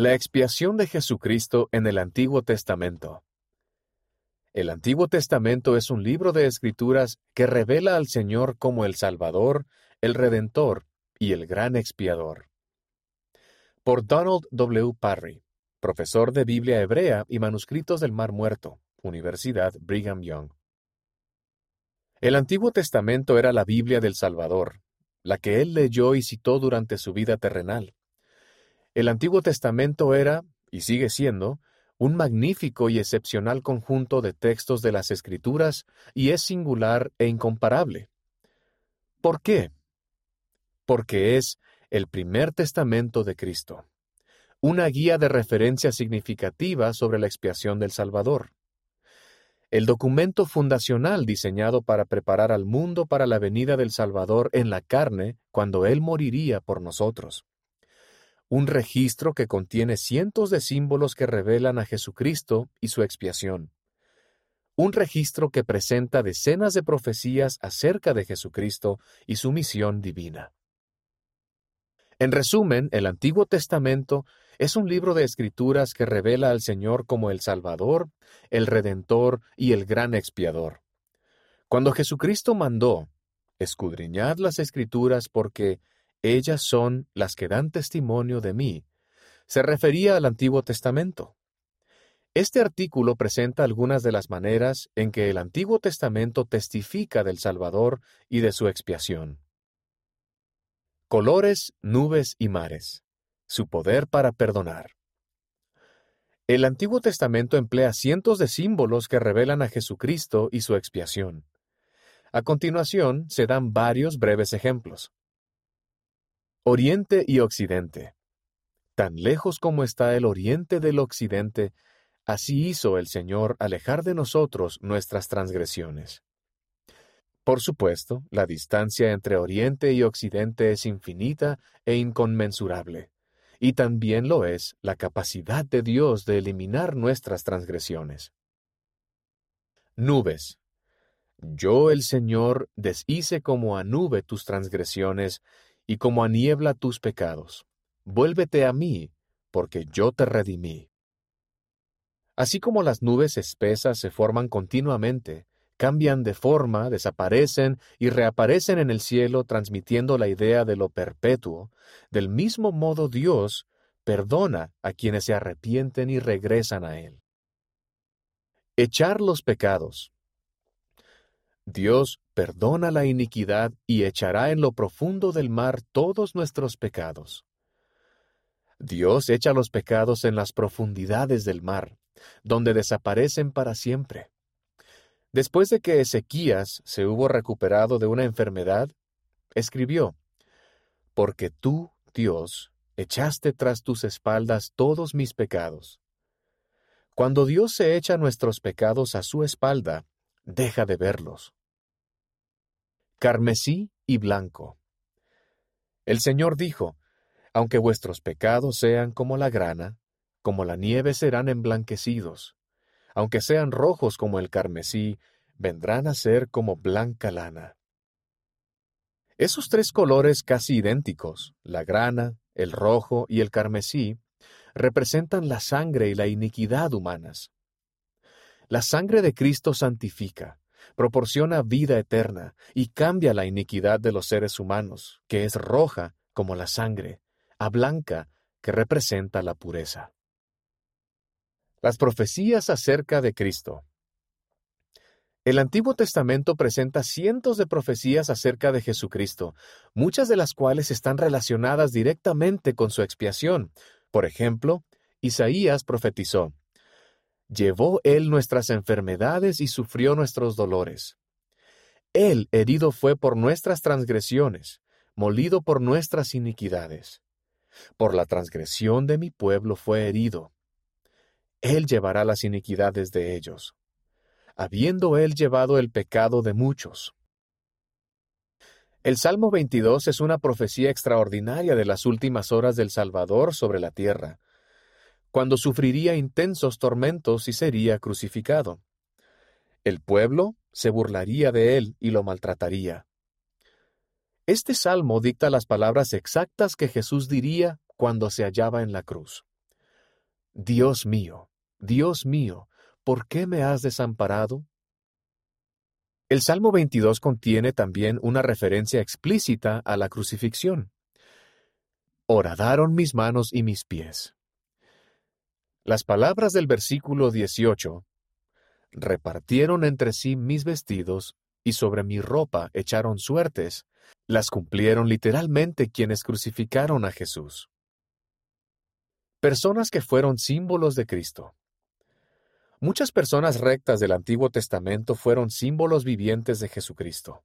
La expiación de Jesucristo en el Antiguo Testamento. El Antiguo Testamento es un libro de escrituras que revela al Señor como el Salvador, el Redentor y el Gran Expiador. Por Donald W. Parry, profesor de Biblia Hebrea y Manuscritos del Mar Muerto, Universidad Brigham Young. El Antiguo Testamento era la Biblia del Salvador, la que él leyó y citó durante su vida terrenal. El Antiguo Testamento era, y sigue siendo, un magnífico y excepcional conjunto de textos de las Escrituras y es singular e incomparable. ¿Por qué? Porque es el primer testamento de Cristo, una guía de referencia significativa sobre la expiación del Salvador el documento fundacional diseñado para preparar al mundo para la venida del Salvador en la carne cuando Él moriría por nosotros. Un registro que contiene cientos de símbolos que revelan a Jesucristo y su expiación. Un registro que presenta decenas de profecías acerca de Jesucristo y su misión divina. En resumen, el Antiguo Testamento es un libro de escrituras que revela al Señor como el Salvador, el Redentor y el gran expiador. Cuando Jesucristo mandó, escudriñad las escrituras porque ellas son las que dan testimonio de mí, se refería al Antiguo Testamento. Este artículo presenta algunas de las maneras en que el Antiguo Testamento testifica del Salvador y de su expiación. Colores, nubes y mares su poder para perdonar. El Antiguo Testamento emplea cientos de símbolos que revelan a Jesucristo y su expiación. A continuación se dan varios breves ejemplos. Oriente y Occidente. Tan lejos como está el Oriente del Occidente, así hizo el Señor alejar de nosotros nuestras transgresiones. Por supuesto, la distancia entre Oriente y Occidente es infinita e inconmensurable y también lo es la capacidad de Dios de eliminar nuestras transgresiones. Nubes. Yo el Señor deshice como a nube tus transgresiones y como a niebla tus pecados. Vuélvete a mí, porque yo te redimí. Así como las nubes espesas se forman continuamente, cambian de forma, desaparecen y reaparecen en el cielo transmitiendo la idea de lo perpetuo, del mismo modo Dios perdona a quienes se arrepienten y regresan a Él. Echar los pecados. Dios perdona la iniquidad y echará en lo profundo del mar todos nuestros pecados. Dios echa los pecados en las profundidades del mar, donde desaparecen para siempre. Después de que Ezequías se hubo recuperado de una enfermedad, escribió, Porque tú, Dios, echaste tras tus espaldas todos mis pecados. Cuando Dios se echa nuestros pecados a su espalda, deja de verlos. Carmesí y blanco. El Señor dijo, Aunque vuestros pecados sean como la grana, como la nieve serán emblanquecidos aunque sean rojos como el carmesí, vendrán a ser como blanca lana. Esos tres colores casi idénticos, la grana, el rojo y el carmesí, representan la sangre y la iniquidad humanas. La sangre de Cristo santifica, proporciona vida eterna y cambia la iniquidad de los seres humanos, que es roja como la sangre, a blanca que representa la pureza. Las profecías acerca de Cristo. El Antiguo Testamento presenta cientos de profecías acerca de Jesucristo, muchas de las cuales están relacionadas directamente con su expiación. Por ejemplo, Isaías profetizó, Llevó Él nuestras enfermedades y sufrió nuestros dolores. Él herido fue por nuestras transgresiones, molido por nuestras iniquidades. Por la transgresión de mi pueblo fue herido él llevará las iniquidades de ellos, habiendo Él llevado el pecado de muchos. El Salmo 22 es una profecía extraordinaria de las últimas horas del Salvador sobre la tierra, cuando sufriría intensos tormentos y sería crucificado. El pueblo se burlaría de él y lo maltrataría. Este salmo dicta las palabras exactas que Jesús diría cuando se hallaba en la cruz. Dios mío, Dios mío, ¿por qué me has desamparado? El Salmo 22 contiene también una referencia explícita a la crucifixión. Horadaron mis manos y mis pies. Las palabras del versículo 18 repartieron entre sí mis vestidos y sobre mi ropa echaron suertes, las cumplieron literalmente quienes crucificaron a Jesús. Personas que fueron símbolos de Cristo. Muchas personas rectas del Antiguo Testamento fueron símbolos vivientes de Jesucristo.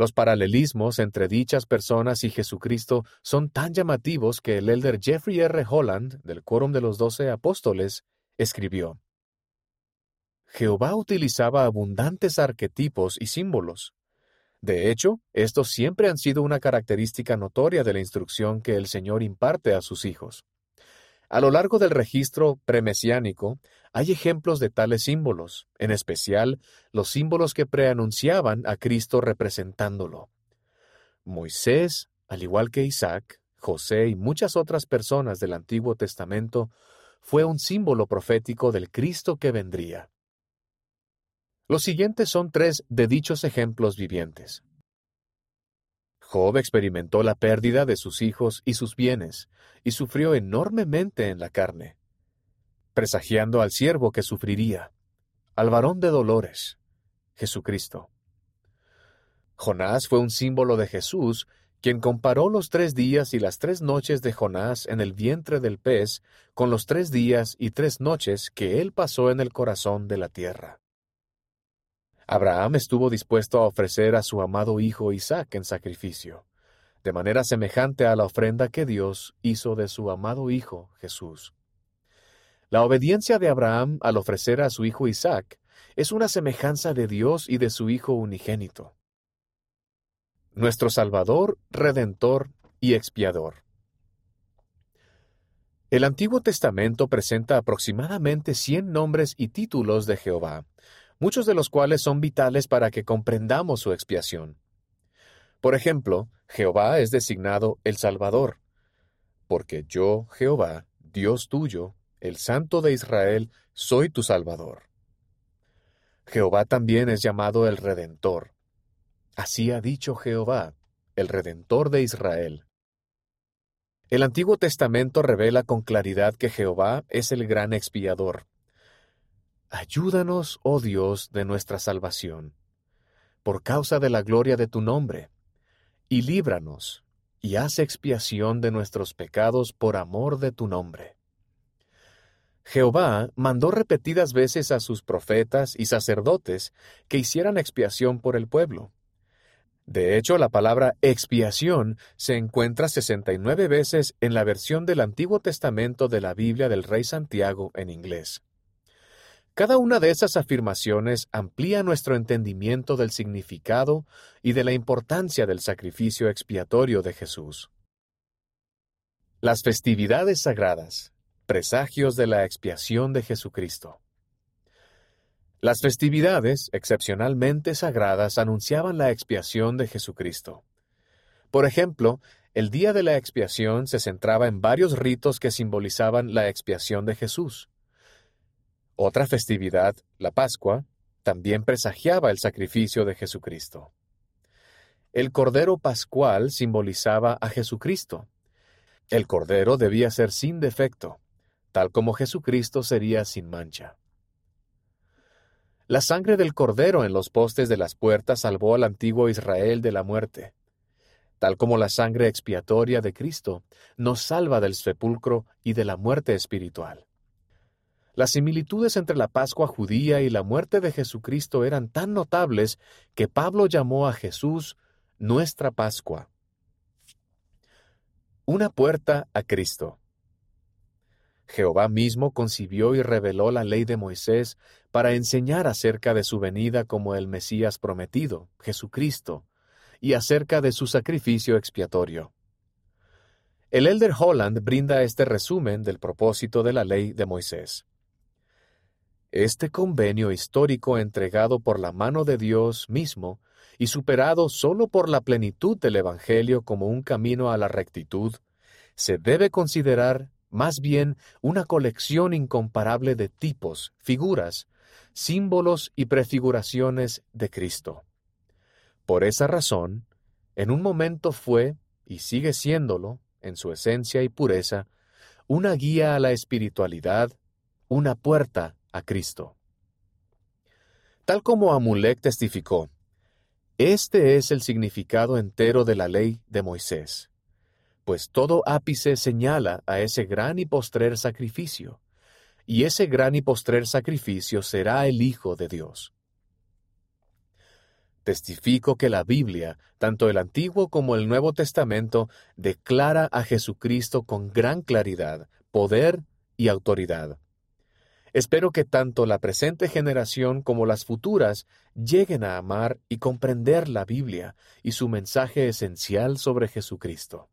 Los paralelismos entre dichas personas y Jesucristo son tan llamativos que el elder Jeffrey R. Holland, del Quórum de los Doce Apóstoles, escribió, Jehová utilizaba abundantes arquetipos y símbolos. De hecho, estos siempre han sido una característica notoria de la instrucción que el Señor imparte a sus hijos. A lo largo del registro premesiánico hay ejemplos de tales símbolos, en especial los símbolos que preanunciaban a Cristo representándolo. Moisés, al igual que Isaac, José y muchas otras personas del Antiguo Testamento, fue un símbolo profético del Cristo que vendría. Los siguientes son tres de dichos ejemplos vivientes. Job experimentó la pérdida de sus hijos y sus bienes, y sufrió enormemente en la carne, presagiando al siervo que sufriría, al varón de dolores, Jesucristo. Jonás fue un símbolo de Jesús, quien comparó los tres días y las tres noches de Jonás en el vientre del pez con los tres días y tres noches que él pasó en el corazón de la tierra. Abraham estuvo dispuesto a ofrecer a su amado hijo Isaac en sacrificio, de manera semejante a la ofrenda que Dios hizo de su amado hijo Jesús. La obediencia de Abraham al ofrecer a su hijo Isaac es una semejanza de Dios y de su Hijo unigénito. Nuestro Salvador, Redentor y Expiador. El Antiguo Testamento presenta aproximadamente cien nombres y títulos de Jehová, muchos de los cuales son vitales para que comprendamos su expiación. Por ejemplo, Jehová es designado el Salvador, porque yo, Jehová, Dios tuyo, el Santo de Israel, soy tu Salvador. Jehová también es llamado el Redentor. Así ha dicho Jehová, el Redentor de Israel. El Antiguo Testamento revela con claridad que Jehová es el gran expiador, Ayúdanos, oh Dios, de nuestra salvación, por causa de la gloria de tu nombre, y líbranos, y haz expiación de nuestros pecados por amor de tu nombre. Jehová mandó repetidas veces a sus profetas y sacerdotes que hicieran expiación por el pueblo. De hecho, la palabra expiación se encuentra 69 veces en la versión del Antiguo Testamento de la Biblia del Rey Santiago en inglés. Cada una de esas afirmaciones amplía nuestro entendimiento del significado y de la importancia del sacrificio expiatorio de Jesús. Las festividades sagradas, presagios de la expiación de Jesucristo. Las festividades, excepcionalmente sagradas, anunciaban la expiación de Jesucristo. Por ejemplo, el día de la expiación se centraba en varios ritos que simbolizaban la expiación de Jesús. Otra festividad, la Pascua, también presagiaba el sacrificio de Jesucristo. El Cordero Pascual simbolizaba a Jesucristo. El Cordero debía ser sin defecto, tal como Jesucristo sería sin mancha. La sangre del Cordero en los postes de las puertas salvó al antiguo Israel de la muerte, tal como la sangre expiatoria de Cristo nos salva del sepulcro y de la muerte espiritual. Las similitudes entre la Pascua judía y la muerte de Jesucristo eran tan notables que Pablo llamó a Jesús nuestra Pascua. Una puerta a Cristo. Jehová mismo concibió y reveló la ley de Moisés para enseñar acerca de su venida como el Mesías prometido, Jesucristo, y acerca de su sacrificio expiatorio. El elder Holland brinda este resumen del propósito de la ley de Moisés. Este convenio histórico entregado por la mano de Dios mismo y superado solo por la plenitud del Evangelio como un camino a la rectitud, se debe considerar más bien una colección incomparable de tipos, figuras, símbolos y prefiguraciones de Cristo. Por esa razón, en un momento fue, y sigue siéndolo, en su esencia y pureza, una guía a la espiritualidad, una puerta a Cristo. Tal como Amulek testificó, este es el significado entero de la ley de Moisés, pues todo ápice señala a ese gran y postrer sacrificio, y ese gran y postrer sacrificio será el Hijo de Dios. Testifico que la Biblia, tanto el Antiguo como el Nuevo Testamento, declara a Jesucristo con gran claridad, poder y autoridad. Espero que tanto la presente generación como las futuras lleguen a amar y comprender la Biblia y su mensaje esencial sobre Jesucristo.